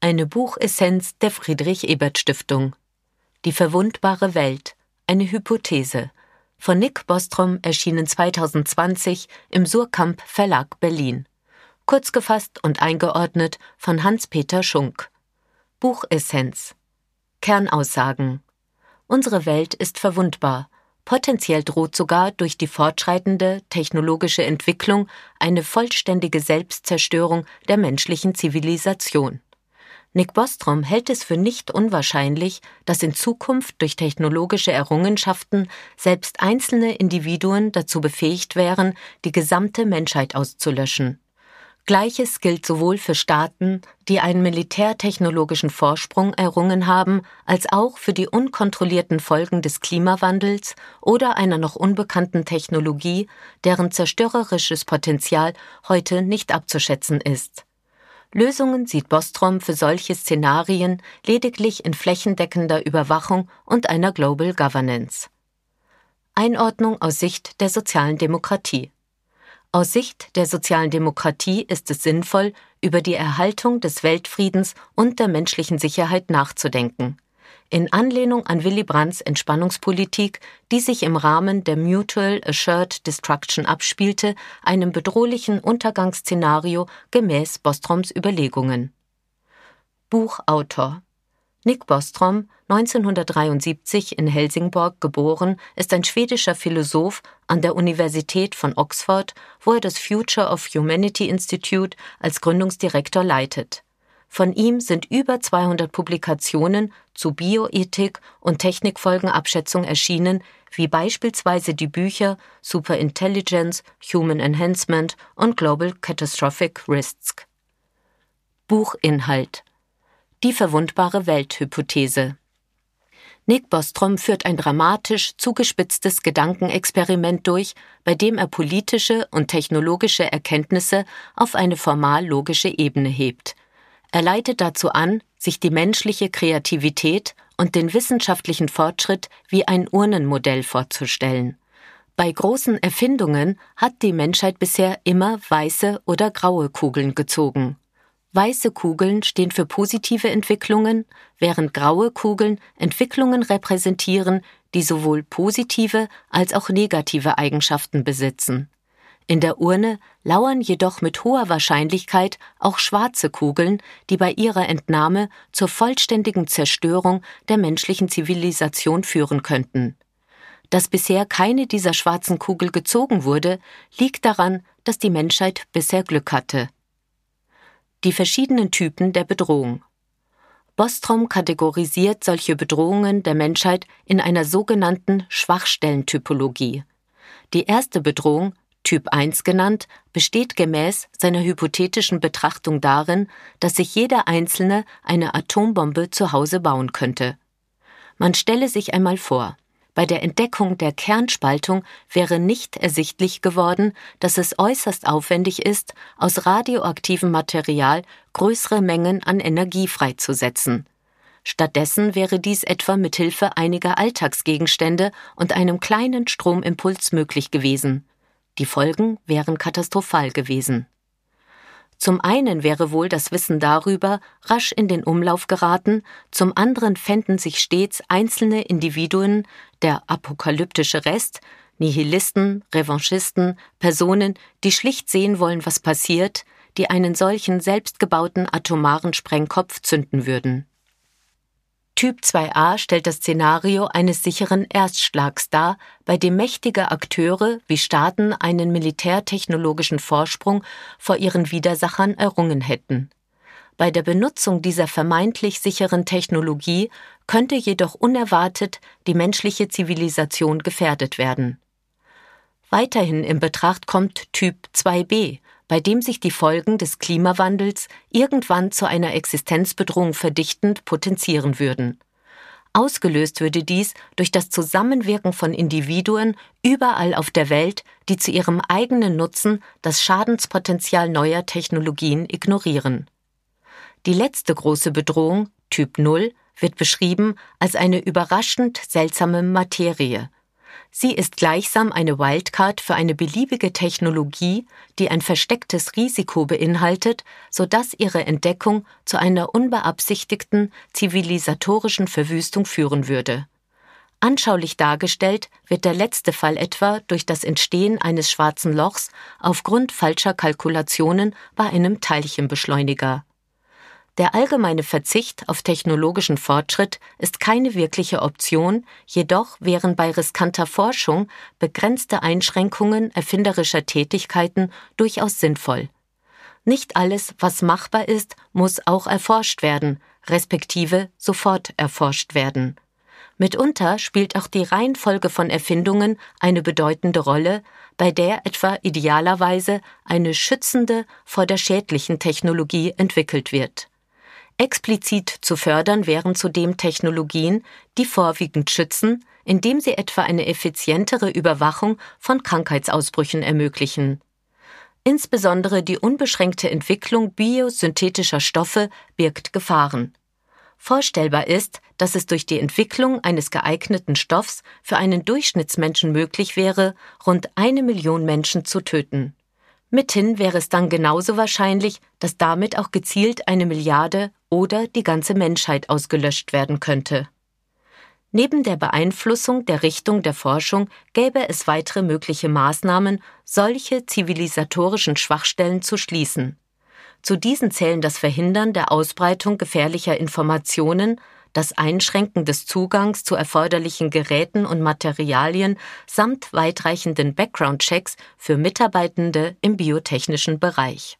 Eine Buchessenz der Friedrich Ebert Stiftung. Die verwundbare Welt. Eine Hypothese. Von Nick Bostrom erschienen 2020 im Surkamp Verlag Berlin. Kurz gefasst und eingeordnet von Hans-Peter Schunk. Buchessenz. Kernaussagen. Unsere Welt ist verwundbar. Potenziell droht sogar durch die fortschreitende technologische Entwicklung eine vollständige Selbstzerstörung der menschlichen Zivilisation. Nick Bostrom hält es für nicht unwahrscheinlich, dass in Zukunft durch technologische Errungenschaften selbst einzelne Individuen dazu befähigt wären, die gesamte Menschheit auszulöschen. Gleiches gilt sowohl für Staaten, die einen militärtechnologischen Vorsprung errungen haben, als auch für die unkontrollierten Folgen des Klimawandels oder einer noch unbekannten Technologie, deren zerstörerisches Potenzial heute nicht abzuschätzen ist. Lösungen sieht Bostrom für solche Szenarien lediglich in flächendeckender Überwachung und einer Global Governance. Einordnung aus Sicht der sozialen Demokratie. Aus Sicht der sozialen Demokratie ist es sinnvoll, über die Erhaltung des Weltfriedens und der menschlichen Sicherheit nachzudenken in Anlehnung an Willy Brandts Entspannungspolitik, die sich im Rahmen der Mutual Assured Destruction abspielte, einem bedrohlichen Untergangsszenario gemäß Bostroms Überlegungen. Buchautor Nick Bostrom, 1973 in Helsingborg geboren, ist ein schwedischer Philosoph an der Universität von Oxford, wo er das Future of Humanity Institute als Gründungsdirektor leitet. Von ihm sind über 200 Publikationen zu Bioethik und Technikfolgenabschätzung erschienen, wie beispielsweise die Bücher Superintelligence, Human Enhancement und Global Catastrophic Risks. Buchinhalt Die verwundbare Welthypothese Nick Bostrom führt ein dramatisch zugespitztes Gedankenexperiment durch, bei dem er politische und technologische Erkenntnisse auf eine formal logische Ebene hebt – er leitet dazu an, sich die menschliche Kreativität und den wissenschaftlichen Fortschritt wie ein Urnenmodell vorzustellen. Bei großen Erfindungen hat die Menschheit bisher immer weiße oder graue Kugeln gezogen. Weiße Kugeln stehen für positive Entwicklungen, während graue Kugeln Entwicklungen repräsentieren, die sowohl positive als auch negative Eigenschaften besitzen. In der Urne lauern jedoch mit hoher Wahrscheinlichkeit auch schwarze Kugeln, die bei ihrer Entnahme zur vollständigen Zerstörung der menschlichen Zivilisation führen könnten. Dass bisher keine dieser schwarzen Kugel gezogen wurde, liegt daran, dass die Menschheit bisher Glück hatte. Die verschiedenen Typen der Bedrohung. Bostrom kategorisiert solche Bedrohungen der Menschheit in einer sogenannten Schwachstellentypologie. Die erste Bedrohung Typ 1 genannt, besteht gemäß seiner hypothetischen Betrachtung darin, dass sich jeder Einzelne eine Atombombe zu Hause bauen könnte. Man stelle sich einmal vor, bei der Entdeckung der Kernspaltung wäre nicht ersichtlich geworden, dass es äußerst aufwendig ist, aus radioaktivem Material größere Mengen an Energie freizusetzen. Stattdessen wäre dies etwa mit Hilfe einiger Alltagsgegenstände und einem kleinen Stromimpuls möglich gewesen. Die Folgen wären katastrophal gewesen. Zum einen wäre wohl das Wissen darüber rasch in den Umlauf geraten, zum anderen fänden sich stets einzelne Individuen, der apokalyptische Rest, Nihilisten, Revanchisten, Personen, die schlicht sehen wollen, was passiert, die einen solchen selbstgebauten atomaren Sprengkopf zünden würden. Typ 2a stellt das Szenario eines sicheren Erstschlags dar, bei dem mächtige Akteure wie Staaten einen militärtechnologischen Vorsprung vor ihren Widersachern errungen hätten. Bei der Benutzung dieser vermeintlich sicheren Technologie könnte jedoch unerwartet die menschliche Zivilisation gefährdet werden. Weiterhin in Betracht kommt Typ 2b, bei dem sich die Folgen des Klimawandels irgendwann zu einer Existenzbedrohung verdichtend potenzieren würden. Ausgelöst würde dies durch das Zusammenwirken von Individuen überall auf der Welt, die zu ihrem eigenen Nutzen das Schadenspotenzial neuer Technologien ignorieren. Die letzte große Bedrohung, Typ 0, wird beschrieben als eine überraschend seltsame Materie. Sie ist gleichsam eine Wildcard für eine beliebige Technologie, die ein verstecktes Risiko beinhaltet, sodass ihre Entdeckung zu einer unbeabsichtigten zivilisatorischen Verwüstung führen würde. Anschaulich dargestellt wird der letzte Fall etwa durch das Entstehen eines schwarzen Lochs aufgrund falscher Kalkulationen bei einem Teilchenbeschleuniger. Der allgemeine Verzicht auf technologischen Fortschritt ist keine wirkliche Option, jedoch wären bei riskanter Forschung begrenzte Einschränkungen erfinderischer Tätigkeiten durchaus sinnvoll. Nicht alles, was machbar ist, muss auch erforscht werden, respektive sofort erforscht werden. Mitunter spielt auch die Reihenfolge von Erfindungen eine bedeutende Rolle, bei der etwa idealerweise eine schützende vor der schädlichen Technologie entwickelt wird. Explizit zu fördern wären zudem Technologien, die vorwiegend schützen, indem sie etwa eine effizientere Überwachung von Krankheitsausbrüchen ermöglichen. Insbesondere die unbeschränkte Entwicklung biosynthetischer Stoffe birgt Gefahren. Vorstellbar ist, dass es durch die Entwicklung eines geeigneten Stoffs für einen Durchschnittsmenschen möglich wäre, rund eine Million Menschen zu töten. Mithin wäre es dann genauso wahrscheinlich, dass damit auch gezielt eine Milliarde oder die ganze Menschheit ausgelöscht werden könnte. Neben der Beeinflussung der Richtung der Forschung gäbe es weitere mögliche Maßnahmen, solche zivilisatorischen Schwachstellen zu schließen. Zu diesen zählen das Verhindern der Ausbreitung gefährlicher Informationen, das Einschränken des Zugangs zu erforderlichen Geräten und Materialien samt weitreichenden Background-Checks für Mitarbeitende im biotechnischen Bereich.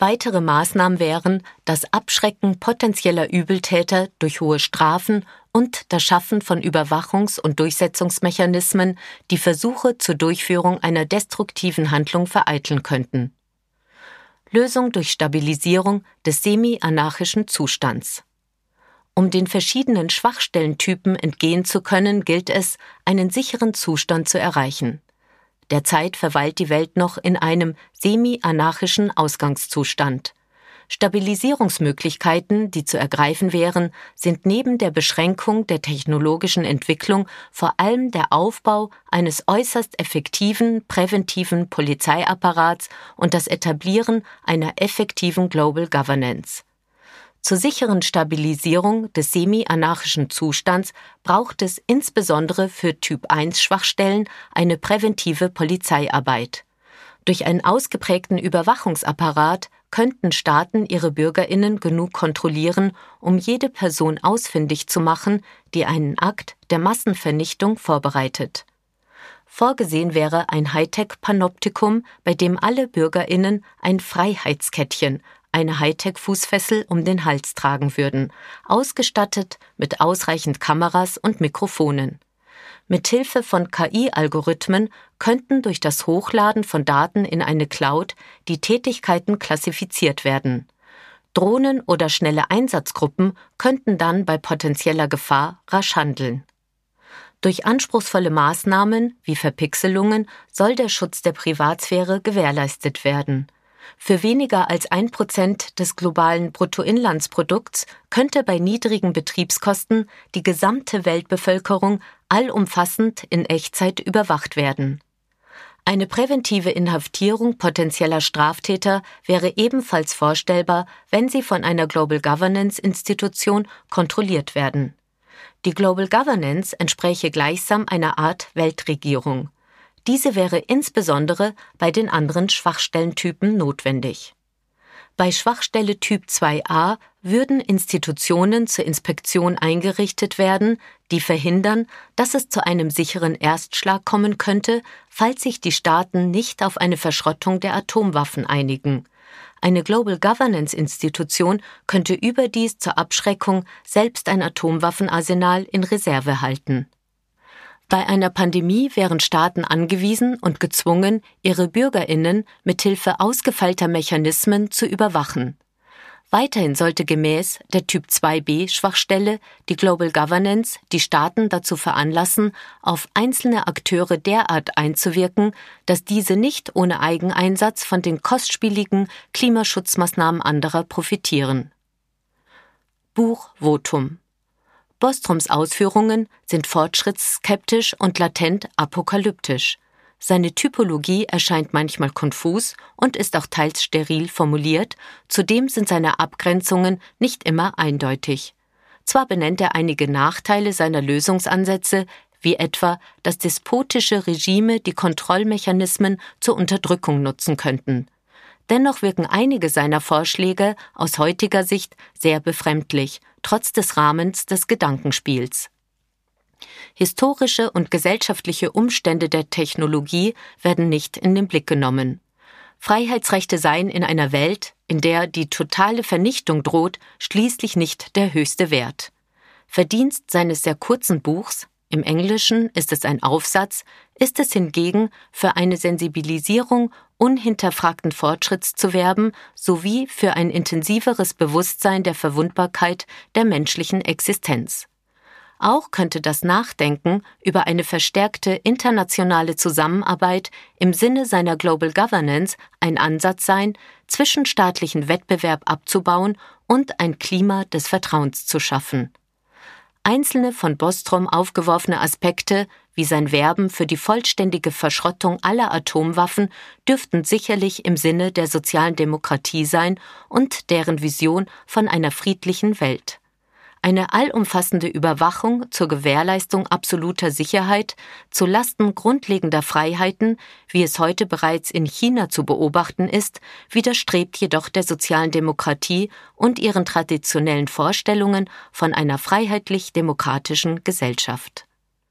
Weitere Maßnahmen wären das Abschrecken potenzieller Übeltäter durch hohe Strafen und das Schaffen von Überwachungs- und Durchsetzungsmechanismen, die Versuche zur Durchführung einer destruktiven Handlung vereiteln könnten. Lösung durch Stabilisierung des semi-anarchischen Zustands. Um den verschiedenen Schwachstellentypen entgehen zu können, gilt es, einen sicheren Zustand zu erreichen. Derzeit verweilt die Welt noch in einem semi-anarchischen Ausgangszustand. Stabilisierungsmöglichkeiten, die zu ergreifen wären, sind neben der Beschränkung der technologischen Entwicklung vor allem der Aufbau eines äußerst effektiven präventiven Polizeiapparats und das Etablieren einer effektiven Global Governance. Zur sicheren Stabilisierung des semi-anarchischen Zustands braucht es insbesondere für Typ-1-Schwachstellen eine präventive Polizeiarbeit. Durch einen ausgeprägten Überwachungsapparat könnten Staaten ihre Bürgerinnen genug kontrollieren, um jede Person ausfindig zu machen, die einen Akt der Massenvernichtung vorbereitet. Vorgesehen wäre ein Hightech-Panoptikum, bei dem alle Bürgerinnen ein Freiheitskettchen, eine Hightech-Fußfessel um den Hals tragen würden, ausgestattet mit ausreichend Kameras und Mikrofonen. Mithilfe von KI-Algorithmen könnten durch das Hochladen von Daten in eine Cloud die Tätigkeiten klassifiziert werden. Drohnen oder schnelle Einsatzgruppen könnten dann bei potenzieller Gefahr rasch handeln. Durch anspruchsvolle Maßnahmen wie Verpixelungen soll der Schutz der Privatsphäre gewährleistet werden. Für weniger als ein Prozent des globalen Bruttoinlandsprodukts könnte bei niedrigen Betriebskosten die gesamte Weltbevölkerung allumfassend in Echtzeit überwacht werden. Eine präventive Inhaftierung potenzieller Straftäter wäre ebenfalls vorstellbar, wenn sie von einer Global Governance Institution kontrolliert werden. Die Global Governance entspräche gleichsam einer Art Weltregierung. Diese wäre insbesondere bei den anderen Schwachstellentypen notwendig. Bei Schwachstelle Typ 2a würden Institutionen zur Inspektion eingerichtet werden, die verhindern, dass es zu einem sicheren Erstschlag kommen könnte, falls sich die Staaten nicht auf eine Verschrottung der Atomwaffen einigen. Eine Global Governance Institution könnte überdies zur Abschreckung selbst ein Atomwaffenarsenal in Reserve halten. Bei einer Pandemie wären Staaten angewiesen und gezwungen, ihre Bürgerinnen mithilfe ausgefeilter Mechanismen zu überwachen. Weiterhin sollte gemäß der Typ 2b Schwachstelle die Global Governance die Staaten dazu veranlassen, auf einzelne Akteure derart einzuwirken, dass diese nicht ohne Eigeneinsatz von den kostspieligen Klimaschutzmaßnahmen anderer profitieren. Buch Votum Bostroms Ausführungen sind fortschrittsskeptisch und latent apokalyptisch. Seine Typologie erscheint manchmal konfus und ist auch teils steril formuliert, zudem sind seine Abgrenzungen nicht immer eindeutig. Zwar benennt er einige Nachteile seiner Lösungsansätze, wie etwa, dass despotische Regime die Kontrollmechanismen zur Unterdrückung nutzen könnten. Dennoch wirken einige seiner Vorschläge aus heutiger Sicht sehr befremdlich, trotz des Rahmens des Gedankenspiels. Historische und gesellschaftliche Umstände der Technologie werden nicht in den Blick genommen. Freiheitsrechte seien in einer Welt, in der die totale Vernichtung droht, schließlich nicht der höchste Wert. Verdienst seines sehr kurzen Buchs, im Englischen ist es ein Aufsatz, ist es hingegen für eine Sensibilisierung unhinterfragten Fortschritts zu werben sowie für ein intensiveres Bewusstsein der Verwundbarkeit der menschlichen Existenz. Auch könnte das Nachdenken über eine verstärkte internationale Zusammenarbeit im Sinne seiner Global Governance ein Ansatz sein, zwischenstaatlichen Wettbewerb abzubauen und ein Klima des Vertrauens zu schaffen. Einzelne von Bostrom aufgeworfene Aspekte, wie sein Werben für die vollständige Verschrottung aller Atomwaffen, dürften sicherlich im Sinne der sozialen Demokratie sein und deren Vision von einer friedlichen Welt eine allumfassende Überwachung zur Gewährleistung absoluter Sicherheit zu Lasten grundlegender Freiheiten, wie es heute bereits in China zu beobachten ist, widerstrebt jedoch der sozialen Demokratie und ihren traditionellen Vorstellungen von einer freiheitlich-demokratischen Gesellschaft.